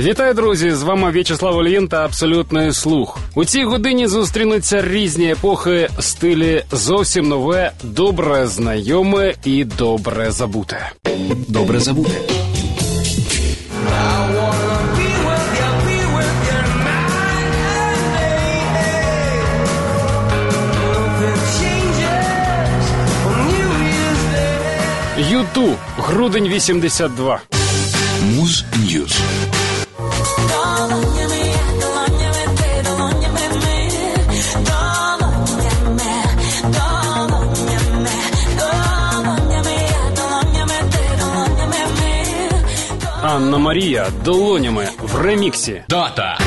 Вітаю, друзі! З вами В'ячеслав Олєн та абсолютний слух. У цій годині зустрінуться різні епохи, стилі зовсім нове, добре знайоме і добре забуте. Добре забуте. Юту, грудень 82. Муз Ньюз. Анна Марія долонями в реміксі. Дата.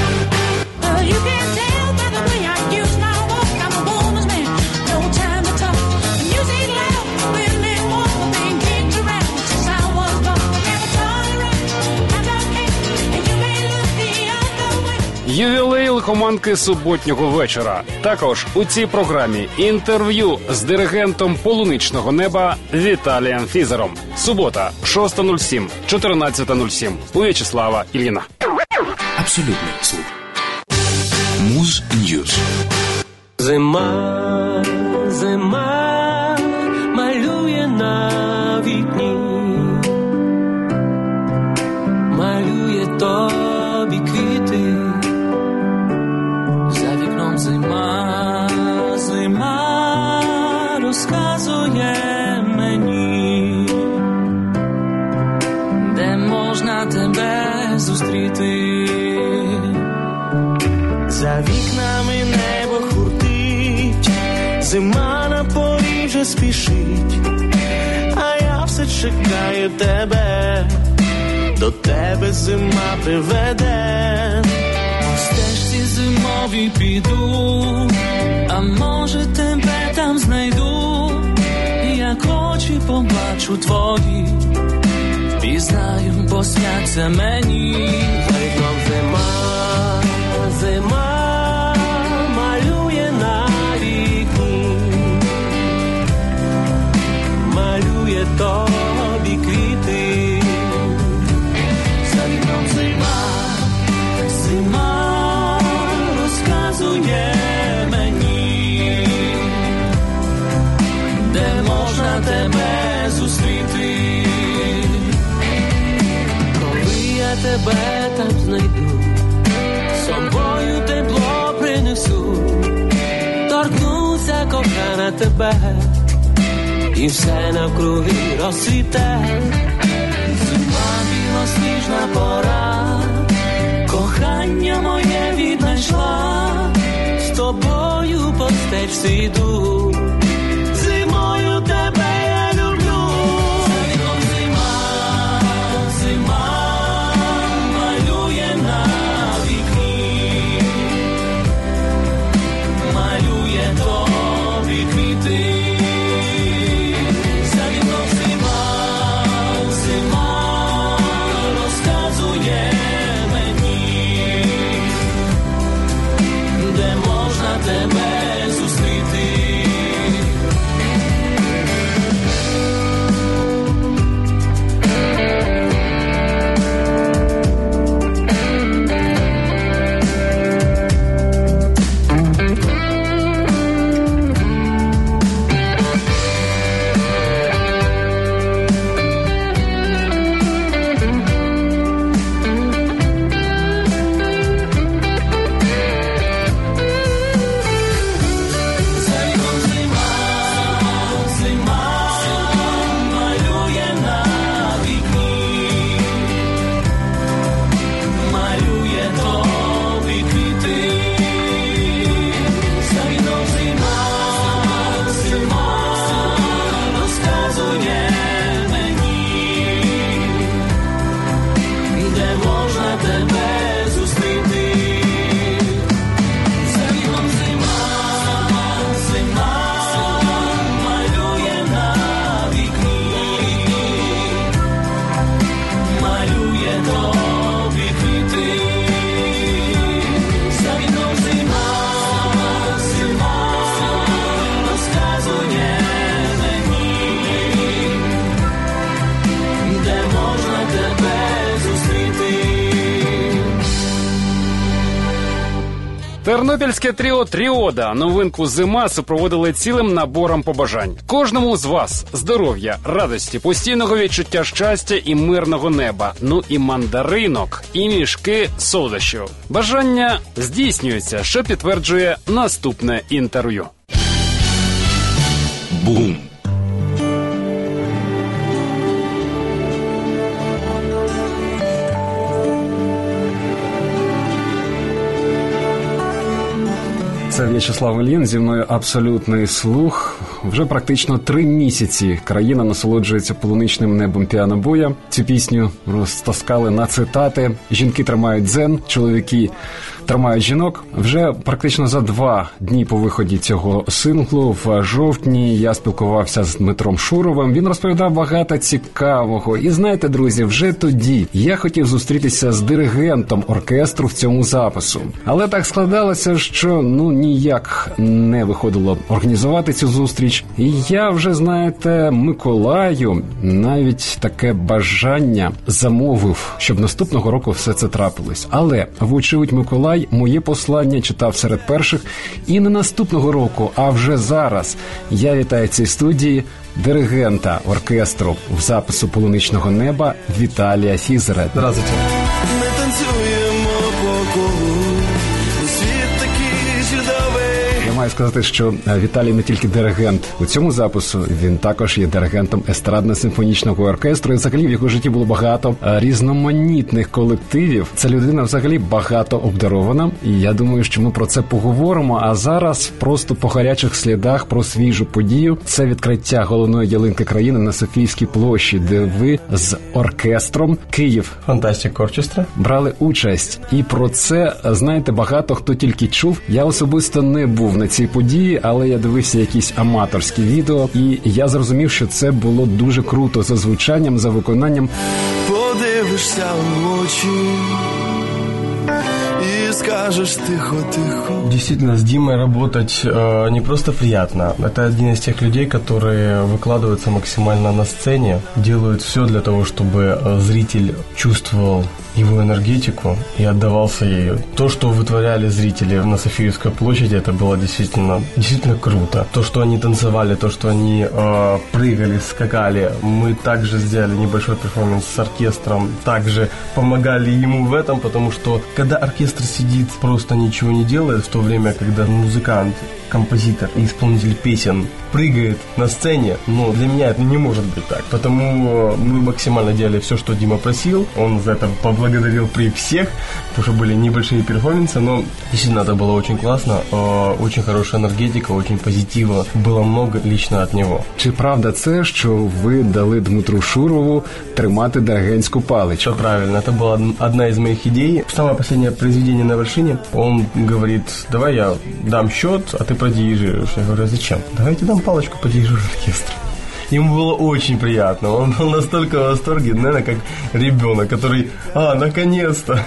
Ювілей лихоманки суботнього вечора. Також у цій програмі інтерв'ю з диригентом полуничного неба Віталієм Фізером. Субота, 6.07, 14.07. У В'ячеслава Ільїна. Абсолютний слух. Муз Ньюз. Зима, зима чекаю тебе, до тебе зима приведе. По стежці зимові піду, а може тебе там знайду, як очі побачу твої, пізнаю, бо сняться мені, за вікном зима зима по Тернопільське тріо Тріода новинку зима супроводили цілим набором побажань. Кожному з вас здоров'я, радості, постійного відчуття щастя і мирного неба. Ну і мандаринок, і мішки солодощів. Бажання здійснюються, що підтверджує наступне інтерв'ю. Бум! Це В'ячеслав Ільїн, зі мною абсолютний слух. Вже практично три місяці країна насолоджується полуничним небом піанобоя. Цю пісню розтаскали на цитати. Жінки тримають дзен, чоловіки тримають жінок. Вже практично за два дні по виході цього синглу в жовтні я спілкувався з Дмитром Шуровим. Він розповідав багато цікавого. І знаєте, друзі, вже тоді я хотів зустрітися з диригентом оркестру в цьому запису. Але так складалося, що ну ніяк не виходило організувати цю зустріч. І я вже знаєте, Миколаю навіть таке бажання замовив, щоб наступного року все це трапилось. Але вочевидь, Миколай моє послання читав серед перших, і не наступного року, а вже зараз я вітаю цій студії диригента оркестру в запису полуничного неба Віталія Фізера. Здравствуйте. Ми танцюємо по колу, маю сказати, що е, Віталій не тільки диригент у цьому запису, він також є диригентом естрадно-симфонічного оркестру. І взагалі в його житті було багато е, різноманітних колективів. Ця людина взагалі багато обдарована. І я думаю, що ми про це поговоримо. А зараз просто по гарячих слідах про свіжу подію. Це відкриття головної ялинки країни на Софійській площі, де ви з оркестром Київ Фантастик Орчестра. брали участь, і про це знаєте багато хто тільки чув. Я особисто не був на цій події, але я дивився якісь аматорські відео, і я зрозумів, що це було дуже круто за звучанням, за виконанням. Подивишся в очі і скажеш тихо, тихо. Действительно, с Димой работать э, не просто приятно. Это один из тех людей, которые выкладываются максимально на сцене, делают все для того, чтобы э, зритель чувствовал его энергетику и отдавался ею. То, что вытворяли зрители на Софийской площади, это было действительно, действительно круто. То, что они танцевали, то, что они э, прыгали, скакали. Мы также сделали небольшой перформанс с оркестром, также помогали ему в этом, потому что когда оркестр сидит, просто ничего не делает, в то время, когда музыкант, композитор и исполнитель песен прыгает на сцене, но для меня это не может быть так. Потому э, мы максимально делали все, что Дима просил. Он за это поблагодарил при всех, потому что были небольшие перформансы, но действительно это было очень классно. э, Очень хорошая энергетика, очень позитива. Было много лично от него. Чи правда це, що ви дали Дмитру Шурову тримати диригентську паличку? Все правильно, это была од- одна из моих идей. Самое последнее произведение на вершине. Он говорит, давай я дам счет, а ты продирижируешь. Я говорю, «А зачем? Давайте дам палочку, подирижирую оркестр. Ему было очень приятно. Он был настолько в восторге, наверное, как ребенок, который, а, наконец-то.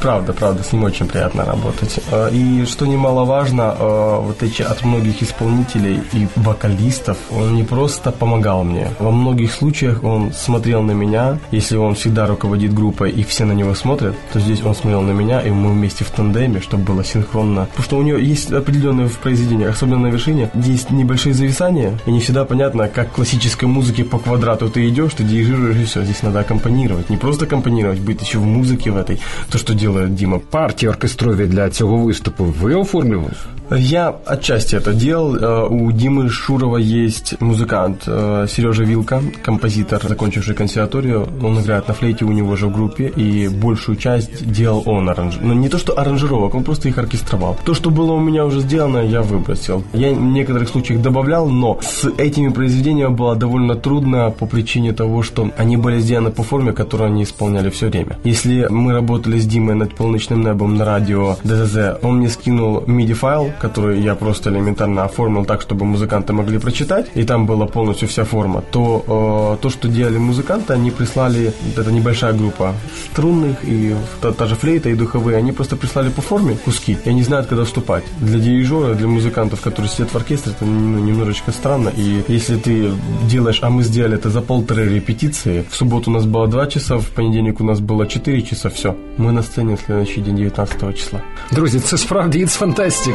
Правда, правда, с ним очень приятно работать. Э, И что немаловажно, э, вот эти от многих исполнителей и вокалистов, он не просто помогал мне. Во многих случаях он смотрел на меня. Если он всегда руководит группой и все на него смотрят, то здесь он смотрел на меня, и мы вместе в тандеме, чтобы было синхронно. Потому что у него есть определенные в произведениях, особенно на вершине, есть небольшие зависания, и не всегда понятно, как в классической музыке по квадрату ты идешь, ты дирижируешь, и все. Здесь надо аккомпанировать. Не просто аккомпанировать, быть еще в музыке в этой. То, что делает Дима. Партії оркестрові для цього виступу ви оформлювали? Я отчасти это делал. Э, У Димы Шурова есть музыкант э, Сережа Вилка, композитор, закончивший консерваторию. Он играет на флейте у него же в группе, и большую часть делал он аранж... Ну, не то, что аранжировок, он просто их оркестровал. То, что было у меня уже сделано, я выбросил. Я в некоторых случаях добавлял, но с этими произведениями было довольно трудно по причине того, что они были сделаны по форме, которую они исполняли все время. Если мы работали с Димой над полночным небом на радио ДЗЗ, он мне скинул MIDI-файл, который я просто элементарно оформил так, чтобы музыканты могли прочитать, и там была полностью вся форма, то э, то, что делали музыканты, они прислали, вот эта небольшая группа струнных и та, та же флейта и духовые, они просто прислали по форме куски, и они знают, когда вступать. Для дирижера, для музыкантов, которые сидят в оркестре, это ну, немножечко странно, и если ты делаешь, а мы сделали это за полторы репетиции. В субботу у нас было 2 часа, в понедельник у нас было 4 часа, все. Мы на сцене в следующий день, 19 числа. Друзі, це справді it's fantastic.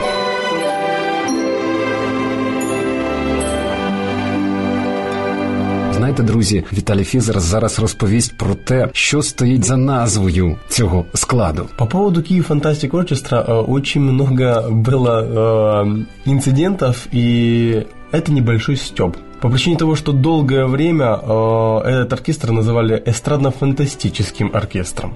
Знаєте, друзі, Віталій Фізер зараз розповість про те, що стоїть за назвою цього складу. По поводу Киев Фантастик Оркестра э, очень много было э, инцидентов, и это небольшой стёб. По причине того, что долгое время э, этот оркестр называли эстрадно-фантастическим оркестром.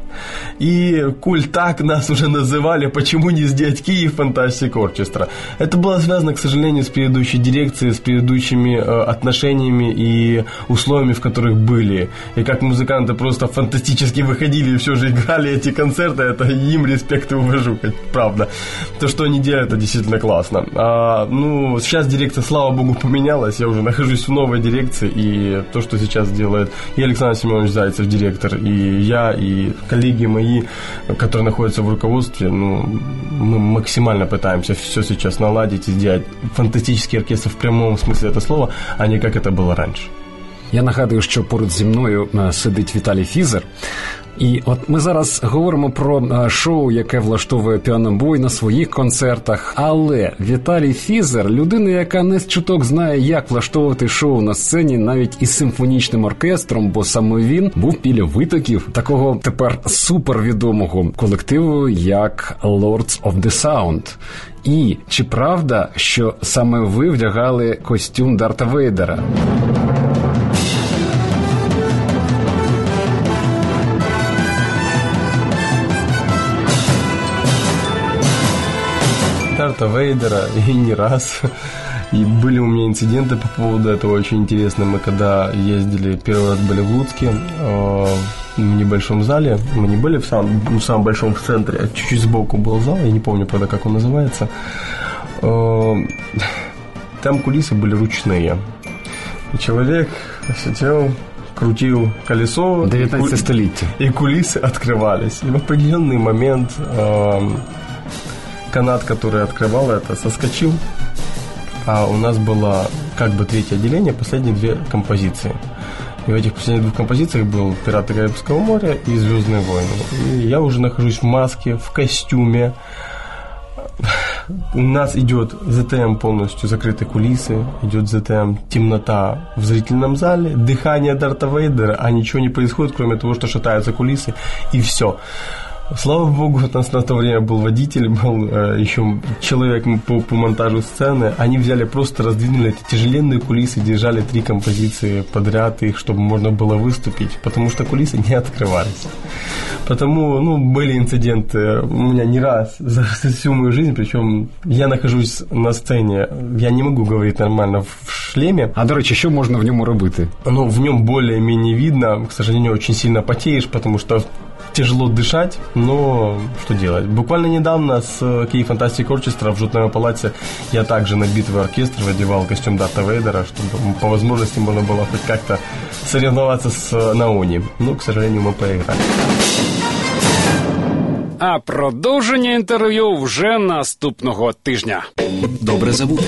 И коль так нас уже называли, почему не сделать Киев Фантастик Оркестра? Это было связано, к сожалению, с предыдущей дирекцией, с предыдущими э, отношениями и условиями, в которых были. И как музыканты просто фантастически выходили и все же играли эти концерты, это им респект и уважу, правда. То, что они делают, это действительно классно. А, ну, сейчас дирекция, слава богу, поменялась, я уже нахожусь в новой дирекции, и то, что сейчас делает и Александр Семенович Зайцев, директор, и я, и коллеги мои, которые находятся в руководстве, ну, мы максимально пытаемся все сейчас наладить и сделать фантастический оркестр в прямом смысле этого слова, а не как это было раньше. Я нагадую, що поруч зі мною е, сидить Віталій Фізер. І от ми зараз говоримо про е, шоу, яке влаштовує піанобой на своїх концертах. Але Віталій Фізер людина, яка не з чуток знає, як влаштовувати шоу на сцені, навіть із симфонічним оркестром, бо саме він був біля витоків такого тепер супервідомого колективу, як Lords of the Sound. І чи правда, що саме ви вдягали костюм Дарта Вейдера? Дарта Вейдера и не раз. И были у меня инциденты по поводу этого очень интересно. Мы когда ездили, первый раз были в Луцке, э, в небольшом зале. Мы не были в самом, в самом большом в центре, а чуть-чуть сбоку был зал, я не помню, правда, как он называется. Э, Там кулисы были ручные. И человек сидел, крутил колесо. и 19 ку- століття. и кулисы открывались. И в определенный момент эм, канат, который открывал это, соскочил. А у нас было как бы третье отделение, последние две композиции. И в этих последних двух композициях был «Пираты Карибского моря» и «Звездные войны». И я уже нахожусь в маске, в костюме. У нас идет ЗТМ полностью закрыты кулисы, идет ЗТМ темнота в зрительном зале, дыхание Дарта Вейдера, а ничего не происходит, кроме того, что шатаются кулисы, и все. Слава богу, у нас на то время был водитель, был э, еще человек по, по монтажу сцены. Они взяли, просто раздвинули эти тяжеленные кулисы, держали три композиции подряд, их, чтобы можно было выступить, потому что кулисы не открывались. Потому, ну, были инциденты у меня не раз за всю мою жизнь, причем я нахожусь на сцене, я не могу говорить нормально в шлеме, А до речі, що можна в ньому робити? но в нем более-менее видно. К сожалению, очень сильно потеешь, потому что тяжело дышать, но что делать? Буквально недавно с э, Киев Фантастик Оркестра в Жутном палаце я также на битвы оркестр надевал костюм Дарта Вейдера, чтобы по возможности можно было хоть как-то соревноваться с э, Наони. Но, к сожалению, мы проиграли. А продовження інтерв'ю вже наступного тижня. Добре забути.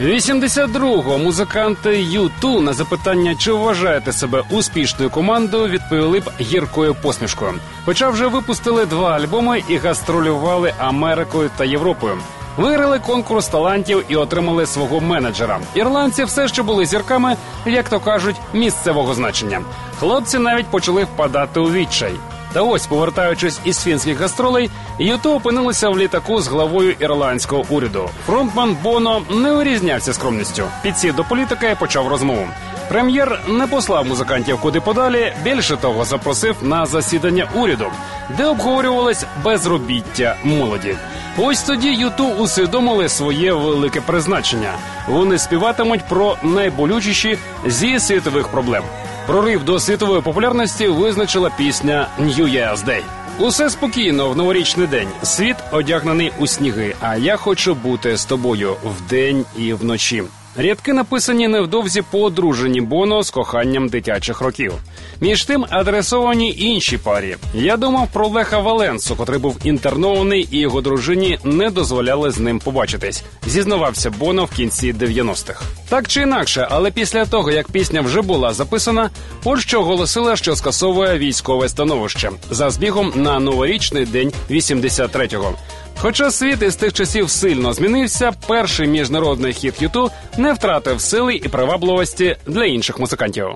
82-го музиканти U2 на запитання, чи вважаєте себе успішною командою, відповіли б гіркою посмішкою. Хоча вже випустили два альбоми і гастролювали Америкою та Європою. Виграли конкурс талантів і отримали свого менеджера. Ірландці все ще були зірками, як то кажуть, місцевого значення. Хлопці навіть почали впадати у відчай. Та ось, повертаючись із фінських гастролей, Юту опинилися в літаку з главою ірландського уряду. Фронтман Боно не вирізнявся скромністю. Підсів до політика і почав розмову. Прем'єр не послав музикантів куди подалі. Більше того, запросив на засідання уряду, де обговорювалось безробіття молоді. Ось тоді Юту усвідомили своє велике призначення. Вони співатимуть про найболючіші зі світових проблем. Прорив до світової популярності визначила пісня «New Year's Day». Усе спокійно в новорічний день. Світ одягнений у сніги. А я хочу бути з тобою вдень і вночі. Рядки написані невдовзі по одруженні Боно з коханням дитячих років. Між тим адресовані іншій парі. Я думав про Леха Валенсу, котрий був інтернований, і його дружині не дозволяли з ним побачитись. Зізнавався Боно в кінці 90-х. Так чи інакше, але після того як пісня вже була записана, Польща оголосила, що скасовує військове становище за збігом на новорічний день 83-го. Хоча світ із тих часів сильно змінився, перший міжнародний хіт Юту не втратив сили і привабливості для інших музикантів.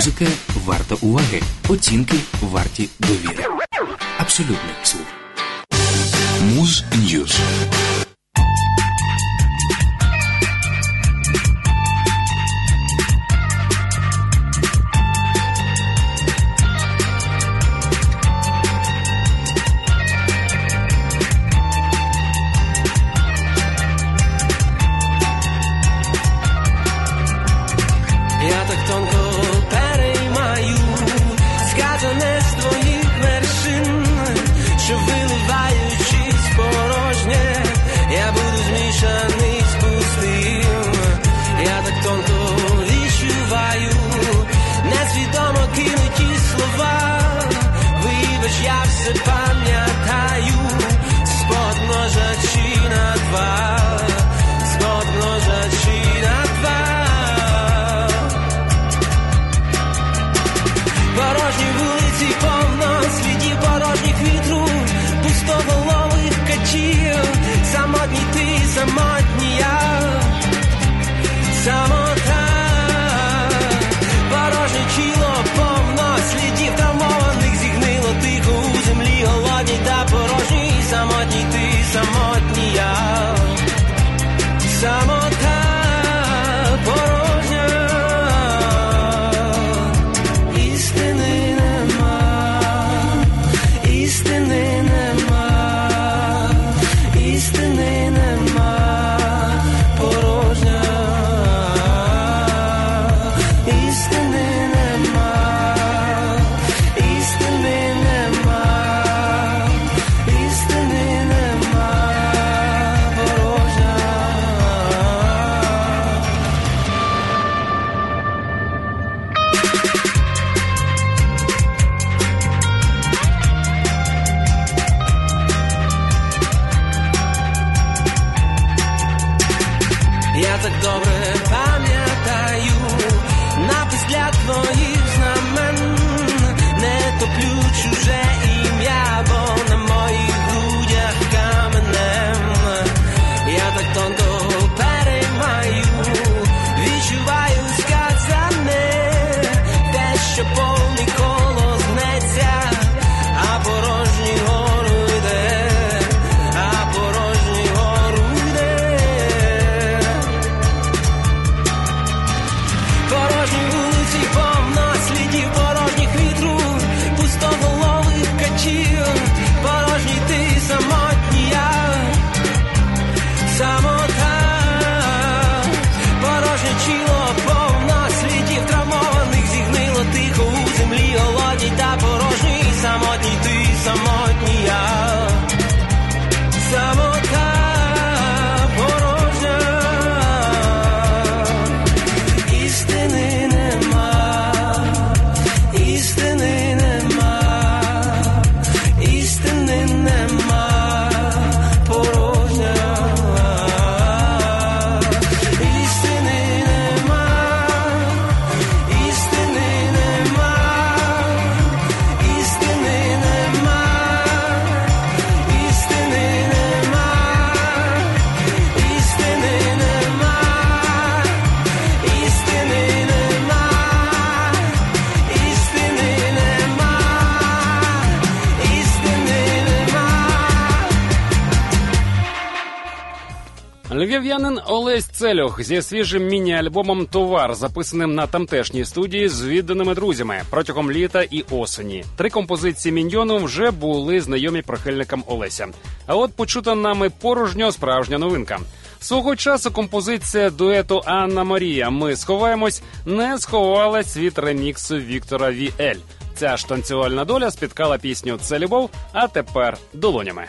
Музика варта уваги. Оцінки варті довіри. Абсолютний слух. Муз Ньюз. целях зі свіжим міні-альбомом Товар, записаним на тамтешній студії з відданими друзями протягом літа і осені. Три композиції міньйону вже були знайомі прихильникам Олеся. А от почута нами порожньо справжня новинка. Свого часу композиція дуету Анна Марія. Ми сховаємось, не сховалась від реміксу Віктора Віель. Ця ж танцювальна доля спіткала пісню Це любов, а тепер долонями.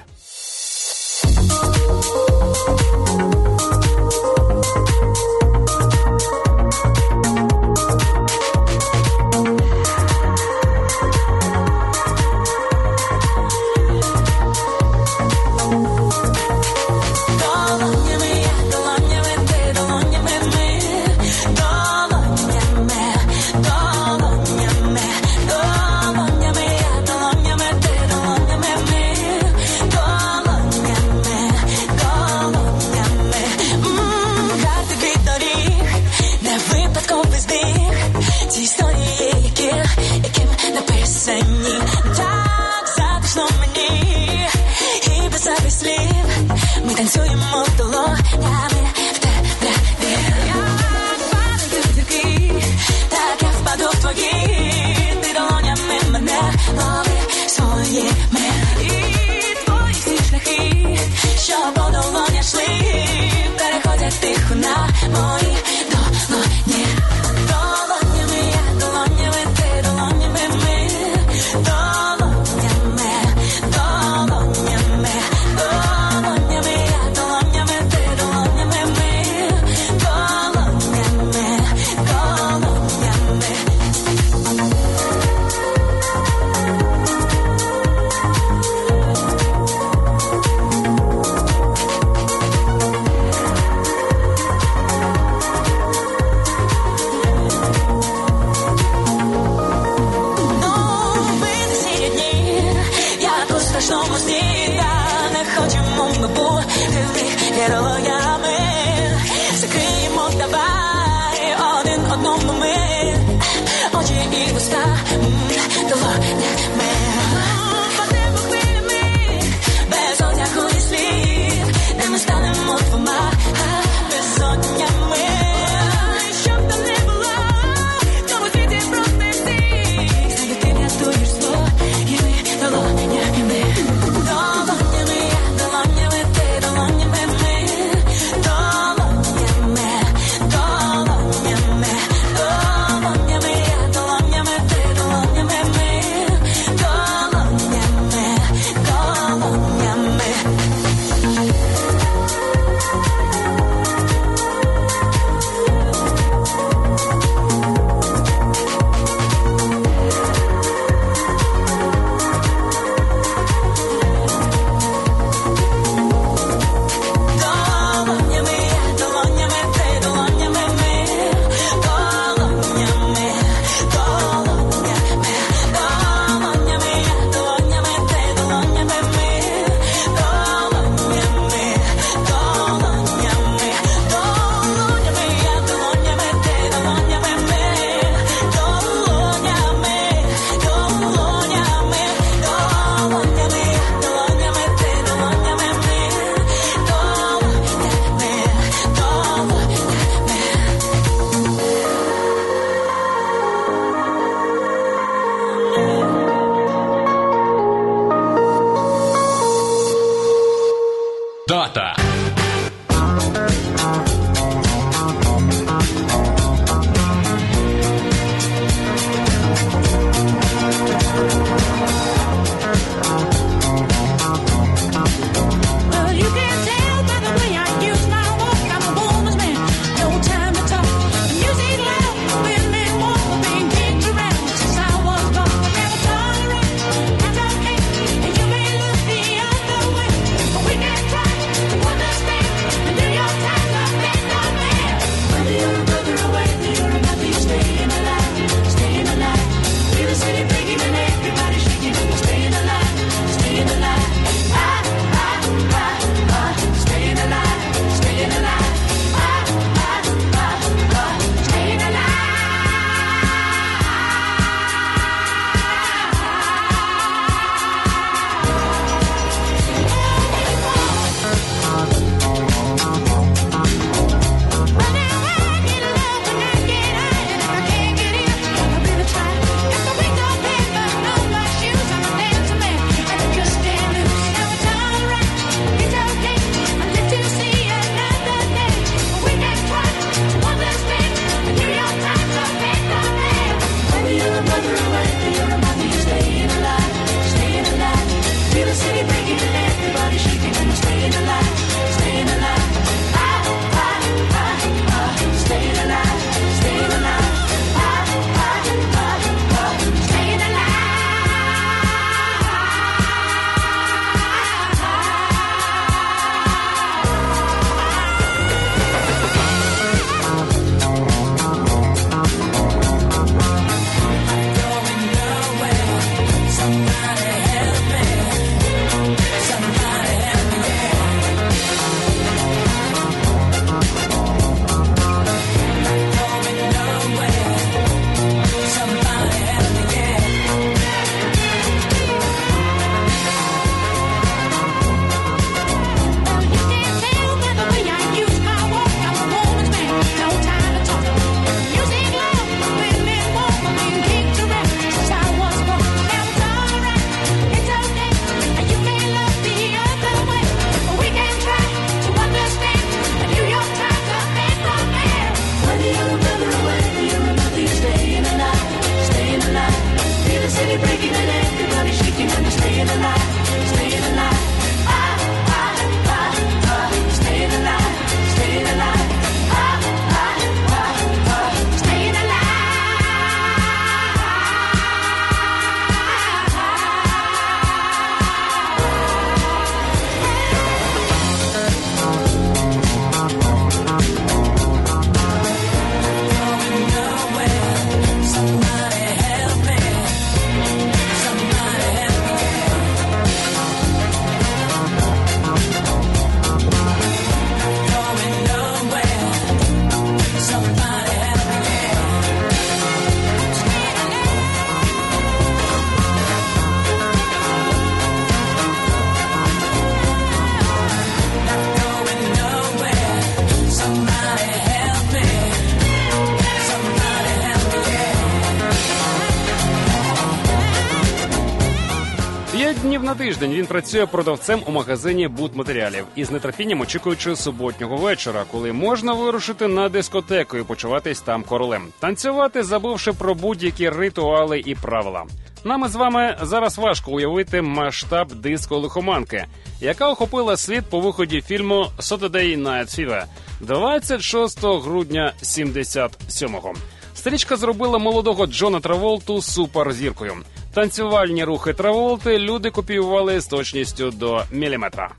Тиждень він працює продавцем у магазині будматеріалів і з нетерпінням очікуючи суботнього вечора, коли можна вирушити на дискотеку і почуватись там королем, танцювати, забувши про будь-які ритуали і правила. Нам із вами зараз важко уявити масштаб диско лихоманки, яка охопила світ по виході фільму Saturday Night Fever 26 грудня 77-го. Стрічка зробила молодого Джона Траволту суперзіркою. Танцювальні рухи Траволти люди копіювали з точністю до міліметра.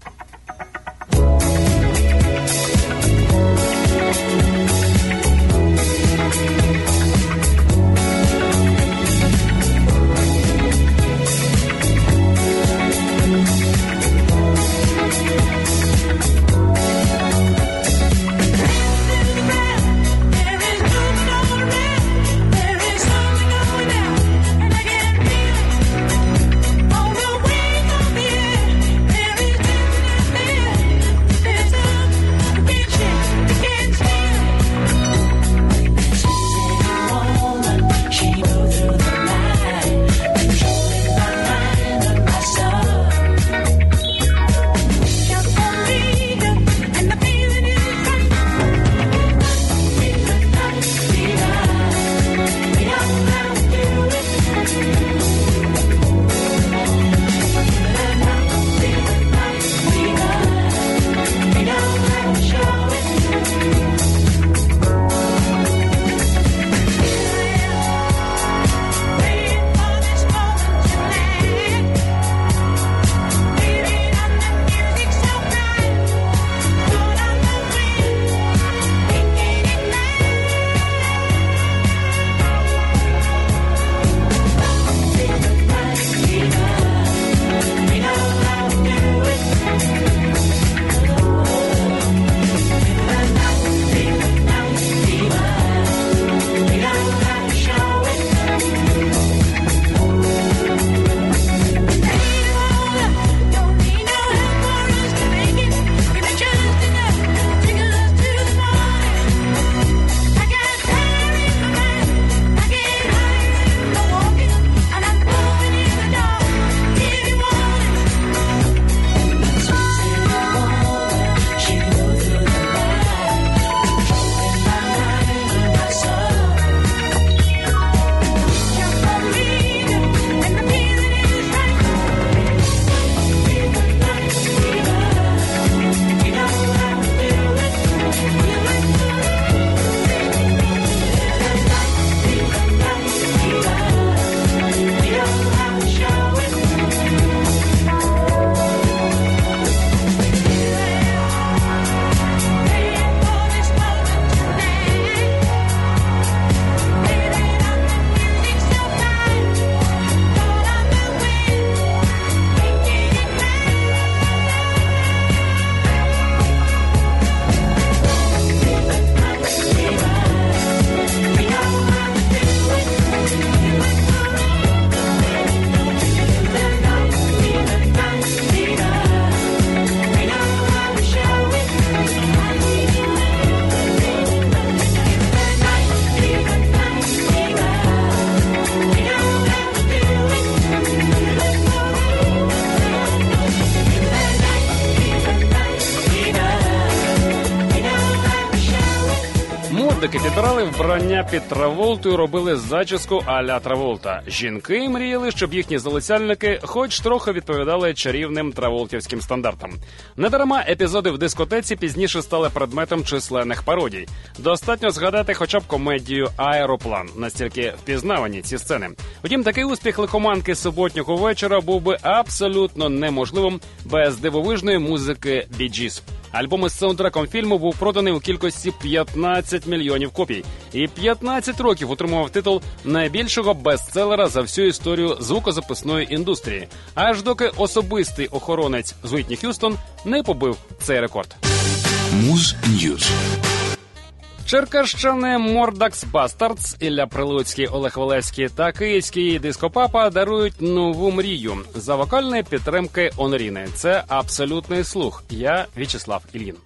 Модники вбрання під Траволту і робили зачіску а-ля Траволта. Жінки мріяли, щоб їхні залицяльники хоч трохи відповідали чарівним траволтівським стандартам. Недарма епізоди в дискотеці пізніше стали предметом численних пародій. Достатньо згадати хоча б комедію Аероплан. Настільки впізнавані ці сцени. Втім, такий успіх лихоманки суботнього вечора був би абсолютно неможливим без дивовижної музики Біджіс. Альбом із саундтреком фільму був проданий у кількості 15 мільйонів копій, і 15 років отримував титул найбільшого бестселера за всю історію звукозаписної індустрії, аж доки особистий охоронець Вітні Х'юстон не побив цей рекорд. Муз News. Черкащани Mordax Bastards, Ілля Прилуцький, Олег Валевський та київський дископапа дарують нову мрію за вокальної підтримки Оноріни. Це абсолютний слух. Я В'ячеслав Ільїн.